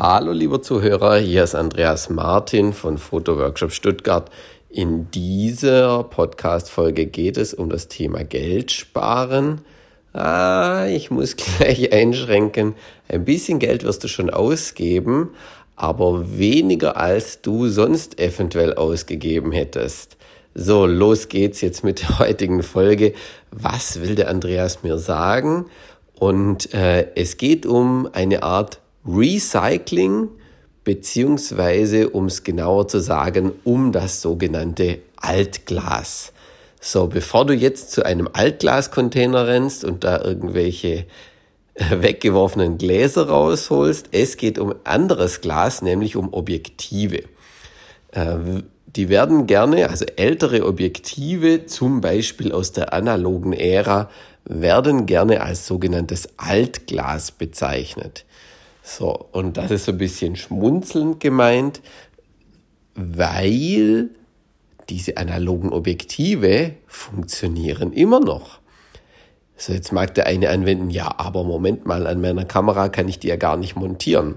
Hallo lieber Zuhörer, hier ist Andreas Martin von Fotoworkshop Stuttgart. In dieser Podcast-Folge geht es um das Thema Geld sparen. Ah, ich muss gleich einschränken. Ein bisschen Geld wirst du schon ausgeben, aber weniger als du sonst eventuell ausgegeben hättest. So, los geht's jetzt mit der heutigen Folge. Was will der Andreas mir sagen? Und äh, es geht um eine Art Recycling beziehungsweise, um es genauer zu sagen, um das sogenannte Altglas. So, bevor du jetzt zu einem Altglascontainer rennst und da irgendwelche äh, weggeworfenen Gläser rausholst, es geht um anderes Glas, nämlich um Objektive. Äh, die werden gerne, also ältere Objektive, zum Beispiel aus der analogen Ära, werden gerne als sogenanntes Altglas bezeichnet. So, und das ist so ein bisschen schmunzelnd gemeint, weil diese analogen Objektive funktionieren immer noch. So, jetzt mag der eine anwenden, ja, aber Moment mal, an meiner Kamera kann ich die ja gar nicht montieren.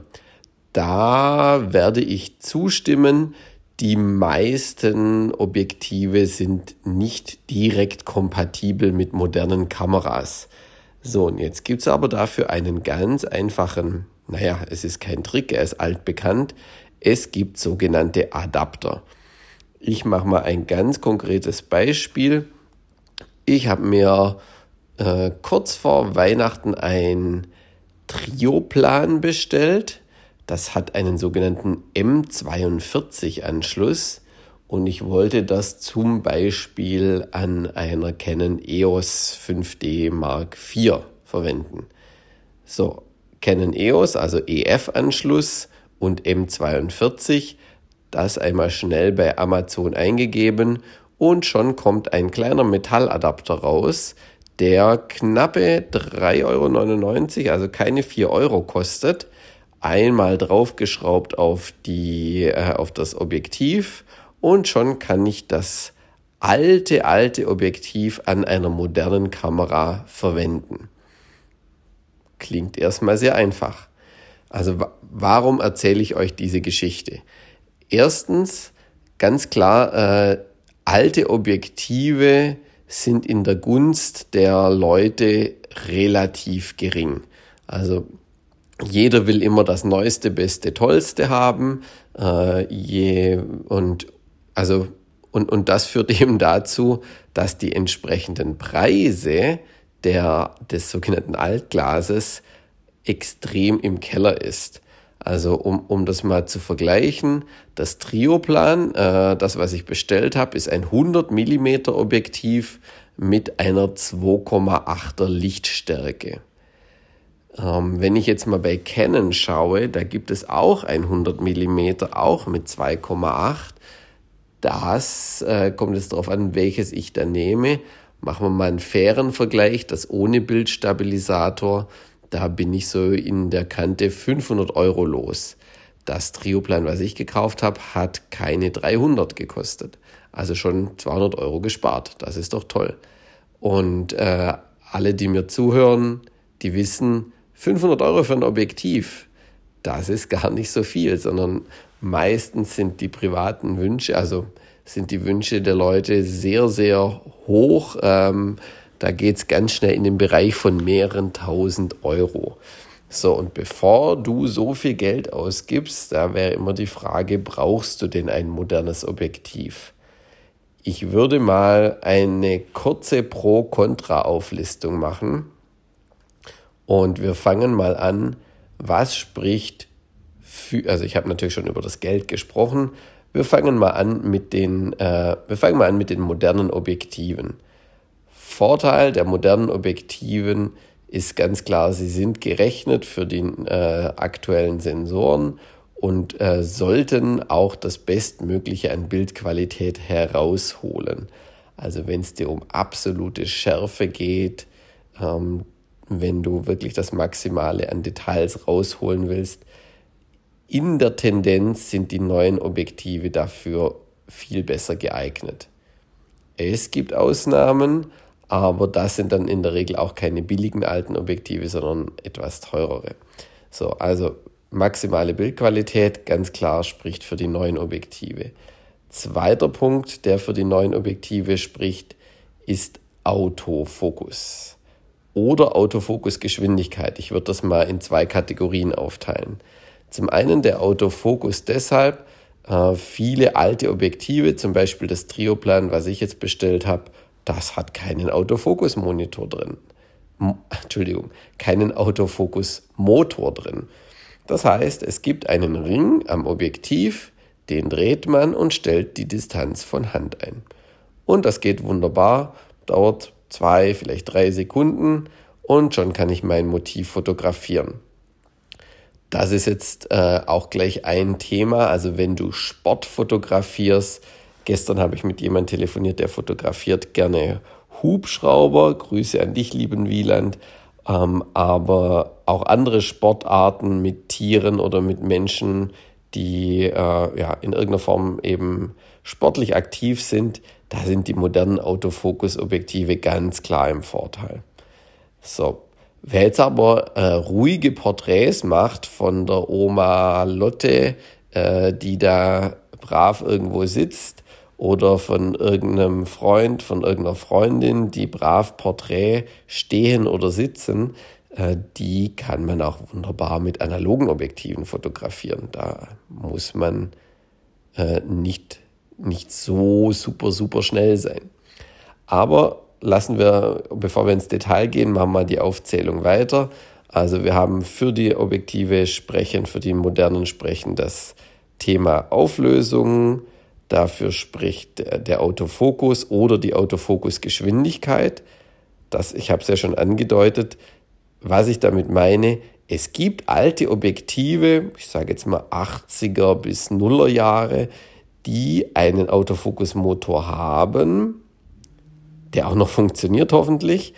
Da werde ich zustimmen, die meisten Objektive sind nicht direkt kompatibel mit modernen Kameras. So, und jetzt gibt's aber dafür einen ganz einfachen naja, es ist kein Trick, er ist altbekannt. Es gibt sogenannte Adapter. Ich mache mal ein ganz konkretes Beispiel. Ich habe mir äh, kurz vor Weihnachten ein Trioplan bestellt. Das hat einen sogenannten M42-Anschluss und ich wollte das zum Beispiel an einer Canon EOS 5D Mark IV verwenden. So, Canon EOS, also EF-Anschluss und M42. Das einmal schnell bei Amazon eingegeben und schon kommt ein kleiner Metalladapter raus, der knappe 3,99 Euro, also keine 4 Euro kostet. Einmal draufgeschraubt auf, die, äh, auf das Objektiv und schon kann ich das alte, alte Objektiv an einer modernen Kamera verwenden. Klingt erstmal sehr einfach. Also warum erzähle ich euch diese Geschichte? Erstens, ganz klar, äh, alte Objektive sind in der Gunst der Leute relativ gering. Also jeder will immer das Neueste, Beste, Tollste haben. Äh, je, und, also, und, und das führt eben dazu, dass die entsprechenden Preise der, des sogenannten Altglases extrem im Keller ist. Also um, um das mal zu vergleichen, das Trioplan, äh, das was ich bestellt habe, ist ein 100 mm Objektiv mit einer 2,8er Lichtstärke. Ähm, wenn ich jetzt mal bei Canon schaue, da gibt es auch ein 100 mm, auch mit 2,8. Das äh, kommt jetzt darauf an, welches ich da nehme. Machen wir mal einen fairen Vergleich, das ohne Bildstabilisator, da bin ich so in der Kante 500 Euro los. Das Trioplan, was ich gekauft habe, hat keine 300 gekostet. Also schon 200 Euro gespart. Das ist doch toll. Und äh, alle, die mir zuhören, die wissen, 500 Euro für ein Objektiv, das ist gar nicht so viel, sondern meistens sind die privaten Wünsche, also sind die Wünsche der Leute sehr, sehr hoch. Ähm, da geht es ganz schnell in den Bereich von mehreren tausend Euro. So, und bevor du so viel Geld ausgibst, da wäre immer die Frage, brauchst du denn ein modernes Objektiv? Ich würde mal eine kurze Pro-Kontra-Auflistung machen. Und wir fangen mal an, was spricht für, also ich habe natürlich schon über das Geld gesprochen, wir fangen mal an mit den, äh, wir fangen mal an mit den modernen Objektiven. Vorteil der modernen Objektiven ist ganz klar, sie sind gerechnet für die äh, aktuellen Sensoren und äh, sollten auch das Bestmögliche an Bildqualität herausholen. Also wenn es dir um absolute Schärfe geht, ähm, wenn du wirklich das Maximale an Details rausholen willst, in der Tendenz sind die neuen Objektive dafür viel besser geeignet. Es gibt Ausnahmen, aber das sind dann in der Regel auch keine billigen alten Objektive, sondern etwas teurere. So, also maximale Bildqualität, ganz klar spricht für die neuen Objektive. Zweiter Punkt, der für die neuen Objektive spricht, ist Autofokus oder Autofokusgeschwindigkeit. Ich würde das mal in zwei Kategorien aufteilen. Zum einen der Autofokus deshalb, äh, viele alte Objektive, zum Beispiel das Trioplan, was ich jetzt bestellt habe, das hat keinen Autofokus-Monitor drin. Entschuldigung, keinen Autofokus-Motor drin. Das heißt, es gibt einen Ring am Objektiv, den dreht man und stellt die Distanz von Hand ein. Und das geht wunderbar, dauert zwei, vielleicht drei Sekunden und schon kann ich mein Motiv fotografieren. Das ist jetzt äh, auch gleich ein Thema. Also wenn du Sport fotografierst, gestern habe ich mit jemandem telefoniert, der fotografiert gerne Hubschrauber. Grüße an dich, lieben Wieland. Ähm, aber auch andere Sportarten mit Tieren oder mit Menschen, die äh, ja, in irgendeiner Form eben sportlich aktiv sind, da sind die modernen Autofokusobjektive ganz klar im Vorteil. So, wer jetzt aber äh, ruhige Porträts macht von der Oma Lotte, äh, die da brav irgendwo sitzt, oder von irgendeinem Freund, von irgendeiner Freundin, die brav Porträt stehen oder sitzen, äh, die kann man auch wunderbar mit analogen Objektiven fotografieren. Da muss man äh, nicht nicht so super, super schnell sein. Aber lassen wir, bevor wir ins Detail gehen, machen wir die Aufzählung weiter. Also wir haben für die Objektive sprechen, für die modernen sprechen das Thema Auflösung, dafür spricht der Autofokus oder die Autofokusgeschwindigkeit. Das, ich habe es ja schon angedeutet, was ich damit meine, es gibt alte Objektive, ich sage jetzt mal 80er bis Nuller Jahre, die einen Autofokusmotor haben, der auch noch funktioniert hoffentlich,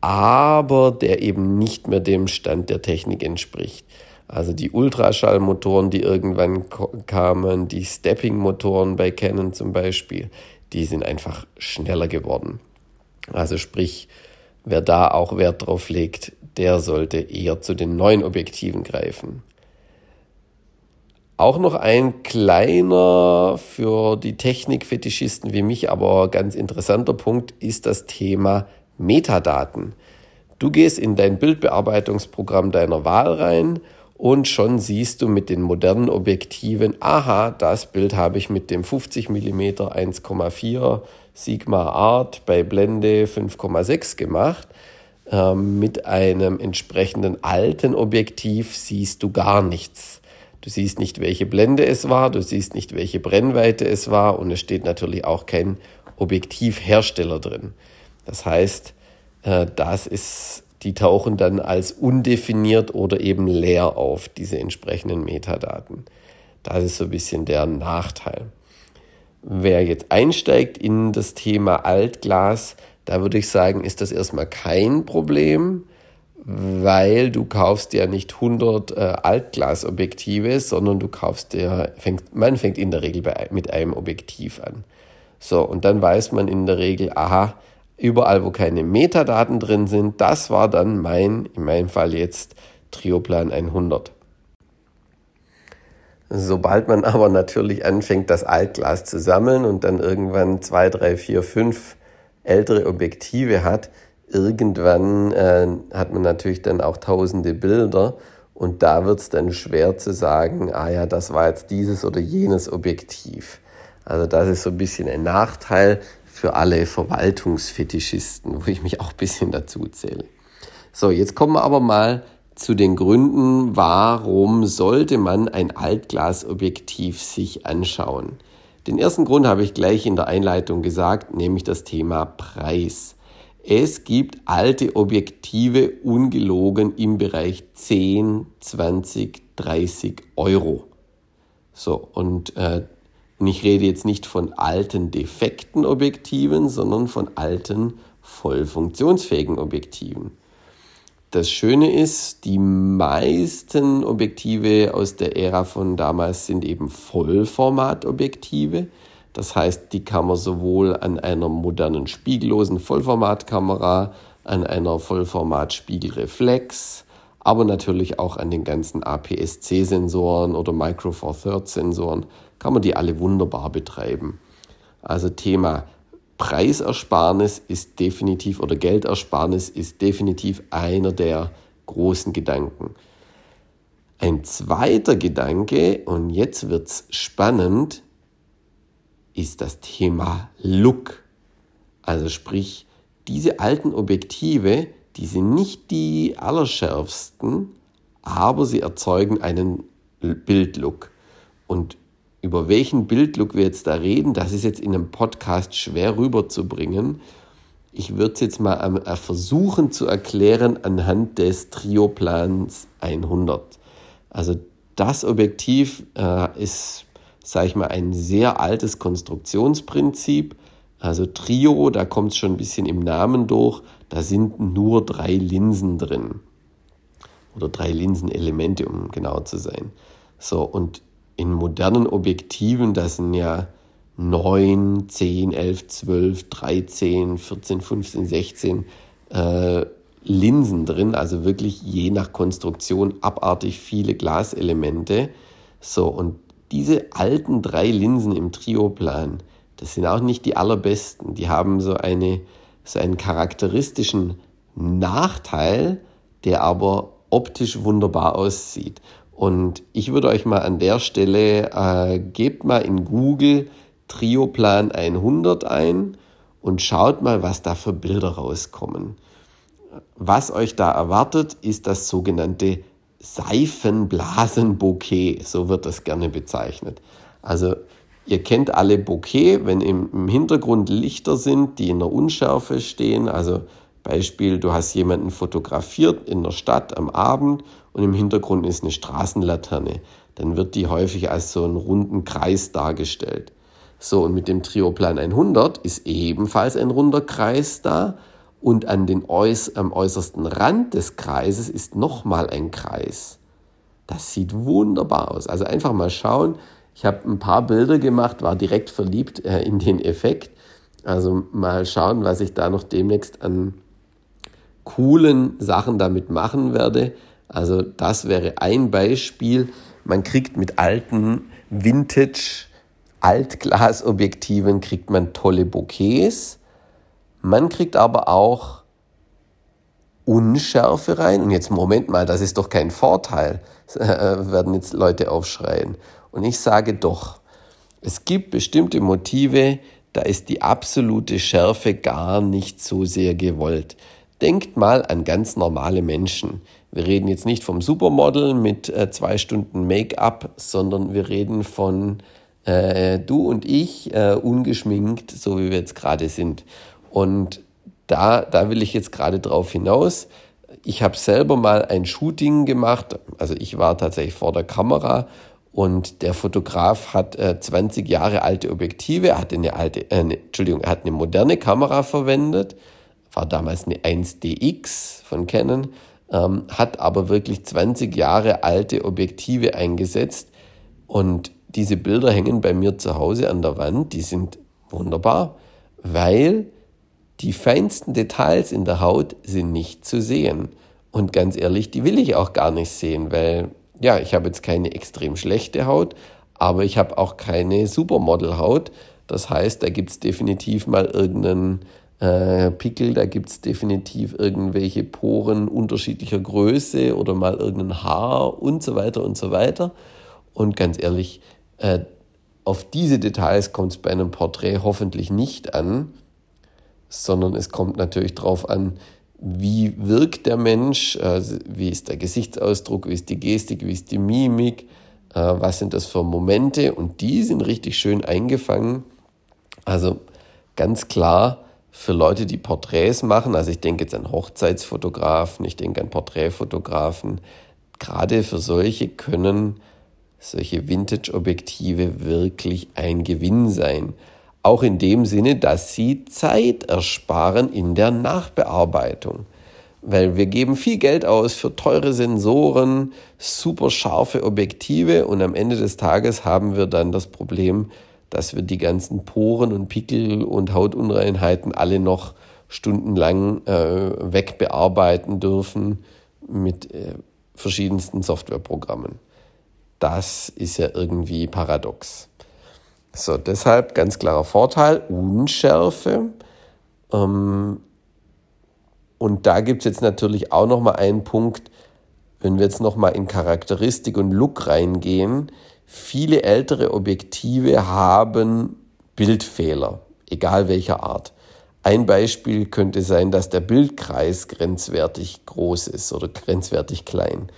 aber der eben nicht mehr dem Stand der Technik entspricht. Also die Ultraschallmotoren, die irgendwann kamen, die Stepping-Motoren bei Canon zum Beispiel, die sind einfach schneller geworden. Also sprich, wer da auch Wert drauf legt, der sollte eher zu den neuen Objektiven greifen. Auch noch ein kleiner, für die Technikfetischisten wie mich, aber ganz interessanter Punkt ist das Thema Metadaten. Du gehst in dein Bildbearbeitungsprogramm deiner Wahl rein und schon siehst du mit den modernen Objektiven, aha, das Bild habe ich mit dem 50 mm 1,4 Sigma Art bei Blende 5,6 gemacht. Ähm, mit einem entsprechenden alten Objektiv siehst du gar nichts. Du siehst nicht, welche Blende es war, du siehst nicht, welche Brennweite es war und es steht natürlich auch kein Objektivhersteller drin. Das heißt, äh, das ist, die tauchen dann als undefiniert oder eben leer auf, diese entsprechenden Metadaten. Das ist so ein bisschen der Nachteil. Wer jetzt einsteigt in das Thema Altglas, da würde ich sagen, ist das erstmal kein Problem weil du kaufst ja nicht 100 äh, Altglasobjektive, sondern du kaufst ja, fängt, man fängt in der Regel bei, mit einem Objektiv an. So, und dann weiß man in der Regel, aha, überall, wo keine Metadaten drin sind, das war dann mein, in meinem Fall jetzt Trioplan 100. Sobald man aber natürlich anfängt, das Altglas zu sammeln und dann irgendwann zwei, drei, vier, fünf ältere Objektive hat, irgendwann äh, hat man natürlich dann auch tausende Bilder und da wird es dann schwer zu sagen, ah ja, das war jetzt dieses oder jenes Objektiv. Also das ist so ein bisschen ein Nachteil für alle Verwaltungsfetischisten, wo ich mich auch ein bisschen dazu zähle. So, jetzt kommen wir aber mal zu den Gründen, warum sollte man ein Altglasobjektiv sich anschauen. Den ersten Grund habe ich gleich in der Einleitung gesagt, nämlich das Thema Preis. Es gibt alte Objektive ungelogen im Bereich 10, 20, 30 Euro. So, und äh, ich rede jetzt nicht von alten defekten Objektiven, sondern von alten voll funktionsfähigen Objektiven. Das Schöne ist, die meisten Objektive aus der Ära von damals sind eben Vollformatobjektive. Das heißt, die kann man sowohl an einer modernen spiegellosen Vollformatkamera, an einer Vollformat-Spiegelreflex, aber natürlich auch an den ganzen APS-C-Sensoren oder Micro Four Thirds-Sensoren kann man die alle wunderbar betreiben. Also Thema Preisersparnis ist definitiv oder Geldersparnis ist definitiv einer der großen Gedanken. Ein zweiter Gedanke, und jetzt wird es spannend, ist das Thema Look. Also sprich, diese alten Objektive, die sind nicht die allerschärfsten, aber sie erzeugen einen Bildlook. Und über welchen Bildlook wir jetzt da reden, das ist jetzt in einem Podcast schwer rüberzubringen. Ich würde es jetzt mal äh, versuchen zu erklären anhand des Trioplans 100. Also das Objektiv äh, ist, sage ich mal, ein sehr altes Konstruktionsprinzip. Also Trio, da kommt es schon ein bisschen im Namen durch, da sind nur drei Linsen drin. Oder drei Linsenelemente, um genau zu sein. So, und in modernen Objektiven, das sind ja 9, 10, 11, 12, 13, 14, 15, 16 äh, Linsen drin, also wirklich je nach Konstruktion abartig viele Glaselemente. So, und diese alten drei Linsen im Trioplan, das sind auch nicht die allerbesten. Die haben so, eine, so einen charakteristischen Nachteil, der aber optisch wunderbar aussieht. Und ich würde euch mal an der Stelle, äh, gebt mal in Google Trioplan 100 ein und schaut mal, was da für Bilder rauskommen. Was euch da erwartet, ist das sogenannte Seifenblasenbouquet, so wird das gerne bezeichnet. Also ihr kennt alle Bouquet, wenn im, Hintergrund Lichter sind, die in der Unschärfe stehen, also Beispiel, du hast jemanden fotografiert in der Stadt am Abend und im Hintergrund ist eine Straßenlaterne. Dann wird die häufig als so einen runden Kreis dargestellt. So, und mit dem Trioplan 100 ist ebenfalls ein runder Kreis da und an den äuß am äußersten Rand des Kreises ist nochmal ein Kreis. Das sieht wunderbar aus. Also einfach mal schauen. Ich habe ein paar Bilder gemacht, war direkt verliebt äh, in den Effekt. Also mal schauen, was ich da noch demnächst an coolen Sachen damit machen werde. Also das wäre ein Beispiel. Man kriegt mit alten Vintage Altglasobjektiven kriegt man tolle Bouquets. Man kriegt aber auch Unschärfe rein. Und jetzt Moment mal, das ist doch kein Vorteil, werden jetzt Leute aufschreien. Und ich sage doch, es gibt bestimmte Motive, da ist die absolute Schärfe gar nicht so sehr gewollt. Denkt mal an ganz normale Menschen. Wir reden jetzt nicht vom Supermodel mit äh, zwei Stunden Make-up, sondern wir reden von äh, du und ich äh, ungeschminkt, so wie wir jetzt gerade sind. Und da, da will ich jetzt gerade drauf hinaus. Ich habe selber mal ein Shooting gemacht, also ich war tatsächlich vor der Kamera. Und der Fotograf hat äh, 20 Jahre alte Objektive, er hat eine alte, äh, ne, Entschuldigung, hat eine moderne Kamera verwendet. War damals eine 1DX von Canon, ähm, hat aber wirklich 20 Jahre alte Objektive eingesetzt. Und diese Bilder hängen bei mir zu Hause an der Wand, die sind wunderbar, weil die feinsten Details in der Haut sind nicht zu sehen. Und ganz ehrlich, die will ich auch gar nicht sehen, weil ja, ich habe jetzt keine extrem schlechte Haut, aber ich habe auch keine Supermodel-Haut. Das heißt, da gibt es definitiv mal irgendeinen äh, Pickel, da gibt es definitiv irgendwelche Poren unterschiedlicher Größe oder mal irgendein Haar und so weiter und so weiter. Und ganz ehrlich, äh, auf diese Details kommt es bei einem Porträt hoffentlich nicht an, sondern es kommt natürlich darauf an, wie wirkt der Mensch, äh, wie ist der Gesichtsausdruck, wie ist die Gestik, wie ist die Mimik, äh, was sind das für Momente und die sind richtig schön eingefangen. Also ganz klar, für Leute, die Porträts machen, also ich denke jetzt an Hochzeitsfotografen, ich denke an Porträtfotografen, gerade für solche können solche Vintage-Objektive wirklich ein Gewinn sein. Auch in dem Sinne, dass sie Zeit ersparen in der Nachbearbeitung. Weil wir geben viel Geld aus für teure Sensoren, super scharfe Objektive und am Ende des Tages haben wir dann das Problem, dass wir die ganzen Poren und Pickel und Hautunreinheiten alle noch stundenlang äh, wegbearbeiten dürfen mit äh, verschiedensten Softwareprogrammen. Das ist ja irgendwie paradox. So, deshalb ganz klarer Vorteil, Unschärfe. Ähm, und da gibt es jetzt natürlich auch nochmal einen Punkt, wenn wir jetzt nochmal in Charakteristik und Look reingehen. Viele ältere Objektive haben Bildfehler, egal welcher Art. Ein Beispiel könnte sein, dass der Bildkreis grenzwertig groß ist oder grenzwertig klein.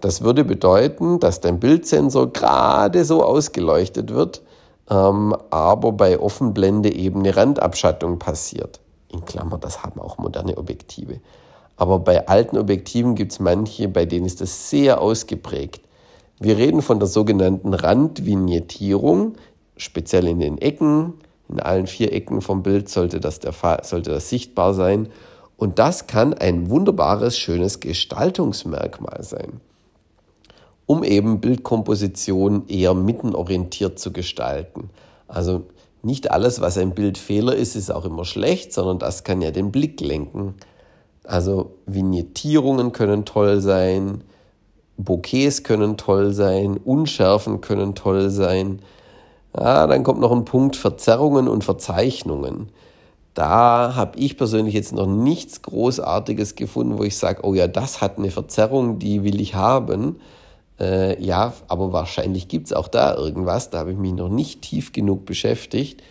Das würde bedeuten, dass dein Bildsensor gerade so ausgeleuchtet wird, ähm, aber bei Offenblende eben eine Randabschattung passiert. In Klammer, das haben auch moderne Objektive. Aber bei alten Objektiven gibt es manche, bei denen ist das sehr ausgeprägt. Wir reden von der sogenannten Randvignettierung, speziell in den Ecken, in allen vier Ecken vom Bild sollte das, der sollte das sichtbar sein. Und das kann ein wunderbares, schönes Gestaltungsmerkmal sein, um eben Bildkomposition eher mittenorientiert zu gestalten. Also nicht alles, was ein Bildfehler ist, ist auch immer schlecht, sondern das kann ja den Blick lenken. Also Vignettierungen können toll sein, Bouquets können toll sein, Unschärfen können toll sein. Ja, dann kommt noch ein Punkt Verzerrungen und Verzeichnungen. Da habe ich persönlich jetzt noch nichts Großartiges gefunden, wo ich sage, oh ja, das hat eine Verzerrung, die will ich haben. Äh, ja, aber wahrscheinlich gibt es auch da irgendwas. Da habe ich mich noch nicht tief genug beschäftigt.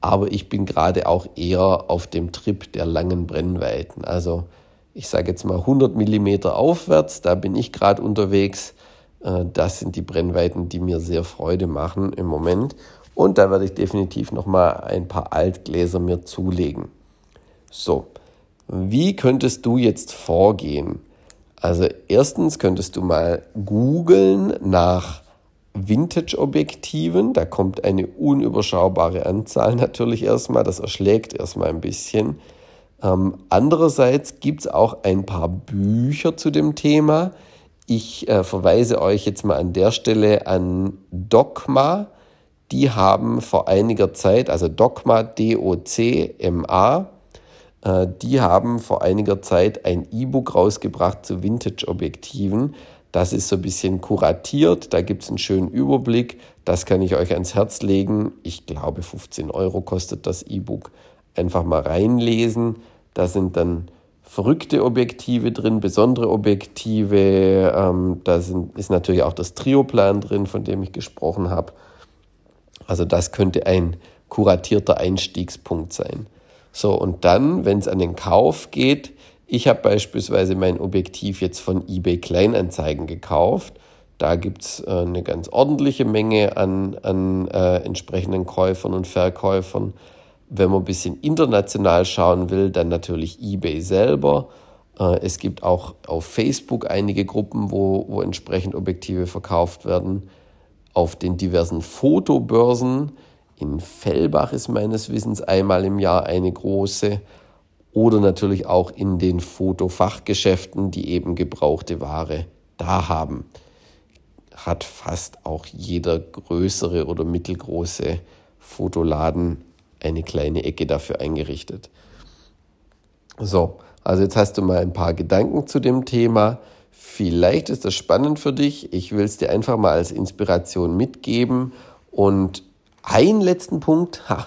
Aber ich bin gerade auch eher auf dem Trip der langen Brennweiten. Also ich sage jetzt mal 100 mm aufwärts, da bin ich gerade unterwegs. Äh, das sind die Brennweiten, die mir sehr Freude machen im Moment. Und da werde ich definitiv noch mal ein paar Altgläser mir zulegen. So, wie könntest du jetzt vorgehen? Also erstens könntest du mal googeln nach Vintage-Objektiven. Da kommt eine unüberschaubare Anzahl natürlich erstmal. Das erschlägt erstmal ein bisschen. Ähm, andererseits gibt es auch ein paar Bücher zu dem Thema. Ich äh, verweise euch jetzt mal an der Stelle an Dogma. Die haben vor einiger Zeit, also Dogma, D-O-C-M-A, die haben vor einiger Zeit ein E-Book rausgebracht zu Vintage-Objektiven. Das ist so ein bisschen kuratiert, da gibt es einen schönen Überblick. Das kann ich euch ans Herz legen. Ich glaube, 15 Euro kostet das E-Book. Einfach mal reinlesen. Da sind dann verrückte Objektive drin, besondere Objektive. Ähm, da sind, ist natürlich auch das Trioplan drin, von dem ich gesprochen habe. Also das könnte ein kuratierter Einstiegspunkt sein. So, und dann, wenn es an den Kauf geht, ich habe beispielsweise mein Objektiv jetzt von eBay Kleinanzeigen gekauft. Da gibt es äh, eine ganz ordentliche Menge an, an äh, entsprechenden Käufern und Verkäufern. Wenn man ein bisschen international schauen will, dann natürlich eBay selber. Äh, es gibt auch auf Facebook einige Gruppen, wo, wo entsprechend Objektive verkauft werden. Auf den diversen Fotobörsen in Fellbach ist meines Wissens einmal im Jahr eine große. Oder natürlich auch in den Fotofachgeschäften, die eben gebrauchte Ware da haben. Hat fast auch jeder größere oder mittelgroße Fotoladen eine kleine Ecke dafür eingerichtet. So, also jetzt hast du mal ein paar Gedanken zu dem Thema. Vielleicht ist das spannend für dich. Ich will es dir einfach mal als Inspiration mitgeben und einen letzten Punkt, ha,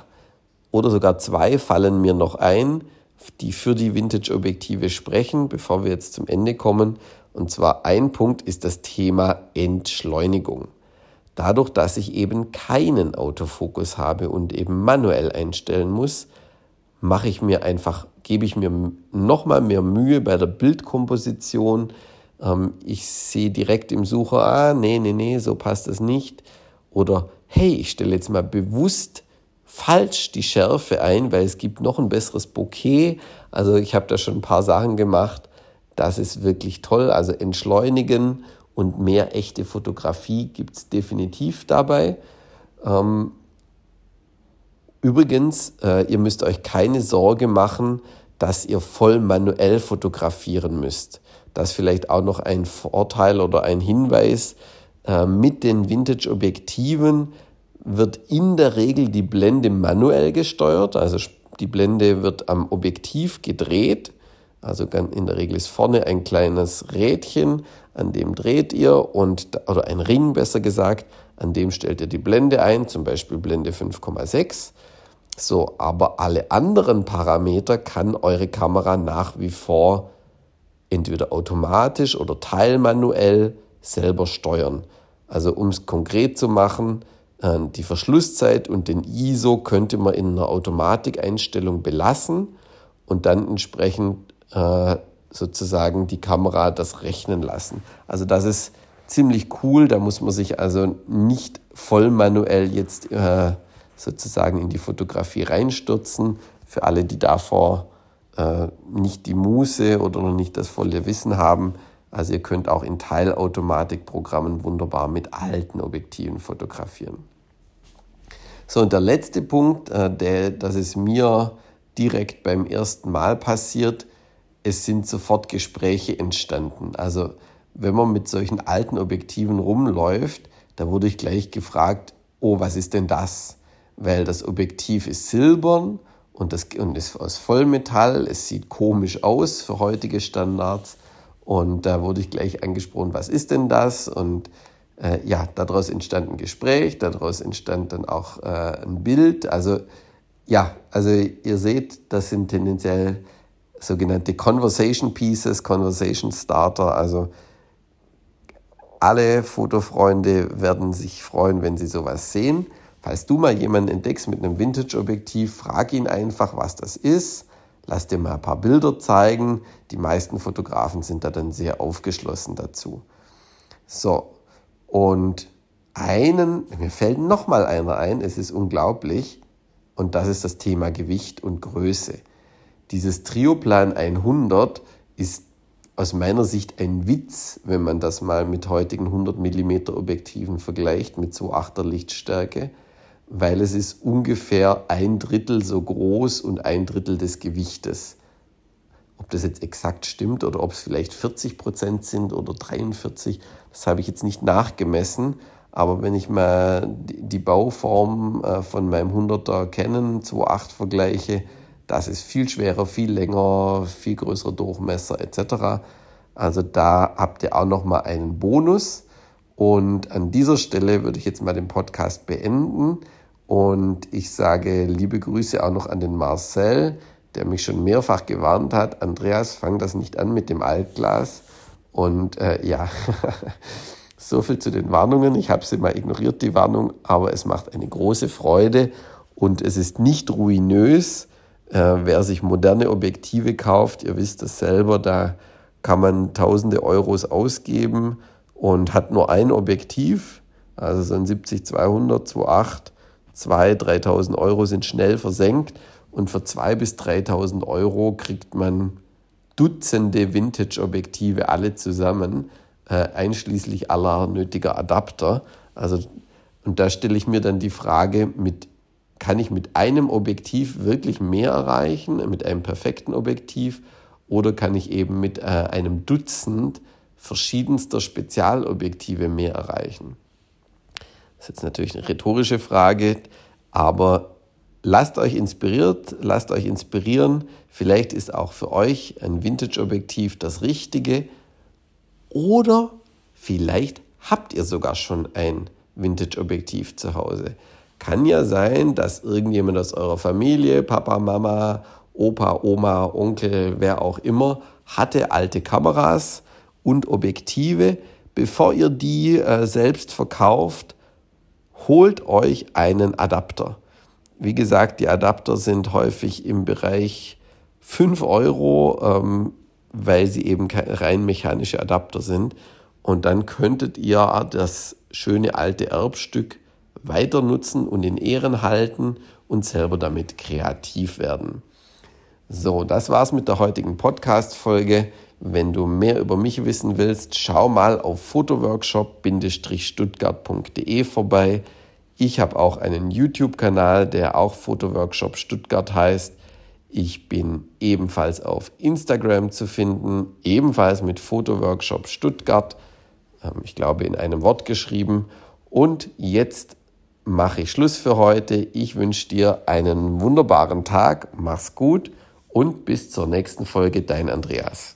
oder sogar zwei fallen mir noch ein, die für die Vintage-Objektive sprechen, bevor wir jetzt zum Ende kommen. Und zwar ein Punkt ist das Thema Entschleunigung. Dadurch, dass ich eben keinen Autofokus habe und eben manuell einstellen muss, mache ich mir einfach, gebe ich mir nochmal mehr Mühe bei der Bildkomposition. Ähm, ich sehe direkt im Sucher, ah, nee, nee, nee, so passt es nicht. Oder hey, ich stelle jetzt mal bewusst falsch die Schärfe ein, weil es gibt noch ein besseres Bouquet. Also ich habe da schon ein paar Sachen gemacht. Das ist wirklich toll. Also entschleunigen und mehr echte Fotografie gibt es definitiv dabei. Ähm, übrigens, äh, ihr müsst euch keine Sorge machen, dass ihr voll manuell fotografieren müsst. Das ist vielleicht auch noch ein Vorteil oder ein Hinweis. Äh, mit den Vintage-Objektiven wird in der Regel die Blende manuell gesteuert, also die Blende wird am Objektiv gedreht, also in der Regel ist vorne ein kleines Rädchen, an dem dreht ihr und, oder ein Ring besser gesagt, an dem stellt ihr die Blende ein, zum Beispiel Blende 5,6. So, aber alle anderen Parameter kann eure Kamera nach wie vor entweder automatisch oder teilmanuell selber steuern. Also um es konkret zu machen, die Verschlusszeit und den ISO könnte man in einer Automatikeinstellung belassen und dann entsprechend äh, sozusagen die Kamera das rechnen lassen. Also das ist ziemlich cool, da muss man sich also nicht voll manuell jetzt äh, sozusagen in die Fotografie reinstürzen. Für alle, die davor äh, nicht die Muße oder noch nicht das volle Wissen haben, also ihr könnt auch in Teilautomatikprogrammen wunderbar mit alten Objektiven fotografieren. So, und der letzte Punkt, äh, der, das ist mir direkt beim ersten Mal passiert, es sind sofort Gespräche entstanden. Also wenn man mit solchen alten Objektiven rumläuft, da wurde ich gleich gefragt, oh, was ist denn das? Weil das Objektiv ist silbern und, das, und ist aus Vollmetall, es sieht komisch aus für heutige Standards. Und da wurde ich gleich angesprochen, was ist denn das? Und äh, ja, daraus entstand ein Gespräch, daraus entstand dann auch äh, ein Bild. Also ja, also ihr seht, das sind tendenziell sogenannte Conversation Pieces, Conversation Starter. Also alle Fotofreunde werden sich freuen, wenn sie sowas sehen. Falls du mal jemanden entdeckst mit einem Vintage-Objektiv, frag ihn einfach, was das ist. Lass dir mal ein paar Bilder zeigen. Die meisten Fotografen sind da dann sehr aufgeschlossen dazu. So, und einen, mir fällt noch mal einer ein, es ist unglaublich, und das ist das Thema Gewicht und Größe. Dieses Trioplan 100 ist aus meiner Sicht ein Witz, wenn man das mal mit heutigen 100 mm Objektiven vergleicht mit so 8er Lichtstärke, weil es ist ungefähr ein Drittel so groß und ein Drittel des Gewichtes. Ob das jetzt exakt stimmt oder ob es vielleicht 40 Prozent sind oder 43, das habe ich jetzt nicht nachgemessen. Aber wenn ich mal die Bauform äh, von meinem 100er Canon 2.8 vergleiche, das ist viel schwerer, viel länger, viel größerer Durchmesser etc. Also da habt ihr auch noch mal einen Bonus. Und an dieser Stelle würde ich jetzt mal den Podcast beenden. Und ich sage liebe Grüße auch noch an den Marcel, der mich schon mehrfach gewarnt hat. Andreas, fang das nicht an mit dem Altglas. Und äh, ja, so viel zu den Warnungen. Ich habe sie mal ignoriert, die Warnung, aber es macht eine große Freude und es ist nicht ruinös äh, wer sich moderne Objektive kauft, ihr wisst das selber, da kann man tausende Euros ausgeben und hat nur ein Objektiv, also so ein 70-200, 2.8, 2.000, 3.000 Euro sind schnell versenkt und für 2.000 bis 3.000 Euro kriegt man Dutzende Vintage-Objektive alle zusammen, äh, einschließlich aller nötiger Adapter. Also, und da stelle ich mir dann die Frage, mit kann ich mit einem Objektiv wirklich mehr erreichen, mit einem perfekten Objektiv, oder kann ich eben mit äh, einem Dutzend verschiedenster Spezialobjektive mehr erreichen? Das ist jetzt natürlich eine rhetorische Frage, aber lasst euch inspiriert, lasst euch inspirieren. Vielleicht ist auch für euch ein Vintage-Objektiv das Richtige oder vielleicht habt ihr sogar schon ein Vintage-Objektiv zu Hause. Kann ja sein, dass irgendjemand aus eurer Familie, Papa, Mama, Opa, Oma, Onkel, wer auch immer, hatte alte Kameras und Objektive. Bevor ihr die äh, selbst verkauft, holt euch einen Adapter. Wie gesagt, die Adapter sind häufig im Bereich 5 Euro, ähm, weil sie eben rein mechanische Adapter sind. Und dann könntet ihr das schöne alte Erbstück weiter nutzen und in Ehren halten und selber damit kreativ werden. So, das war's mit der heutigen Podcast-Folge. Wenn du mehr über mich wissen willst, schau mal auf fotoworkshop-stuttgart.de vorbei. Ich habe auch einen YouTube-Kanal, der auch Fotoworkshop Stuttgart heißt. Ich bin ebenfalls auf Instagram zu finden, ebenfalls mit Fotoworkshop Stuttgart. Ähm, ich glaube in einem Wort geschrieben. Und jetzt mache ich Schluss für heute. Ich wünsche dir einen wunderbaren Tag, mach's gut und bis zur nächsten Folge, dein Andreas.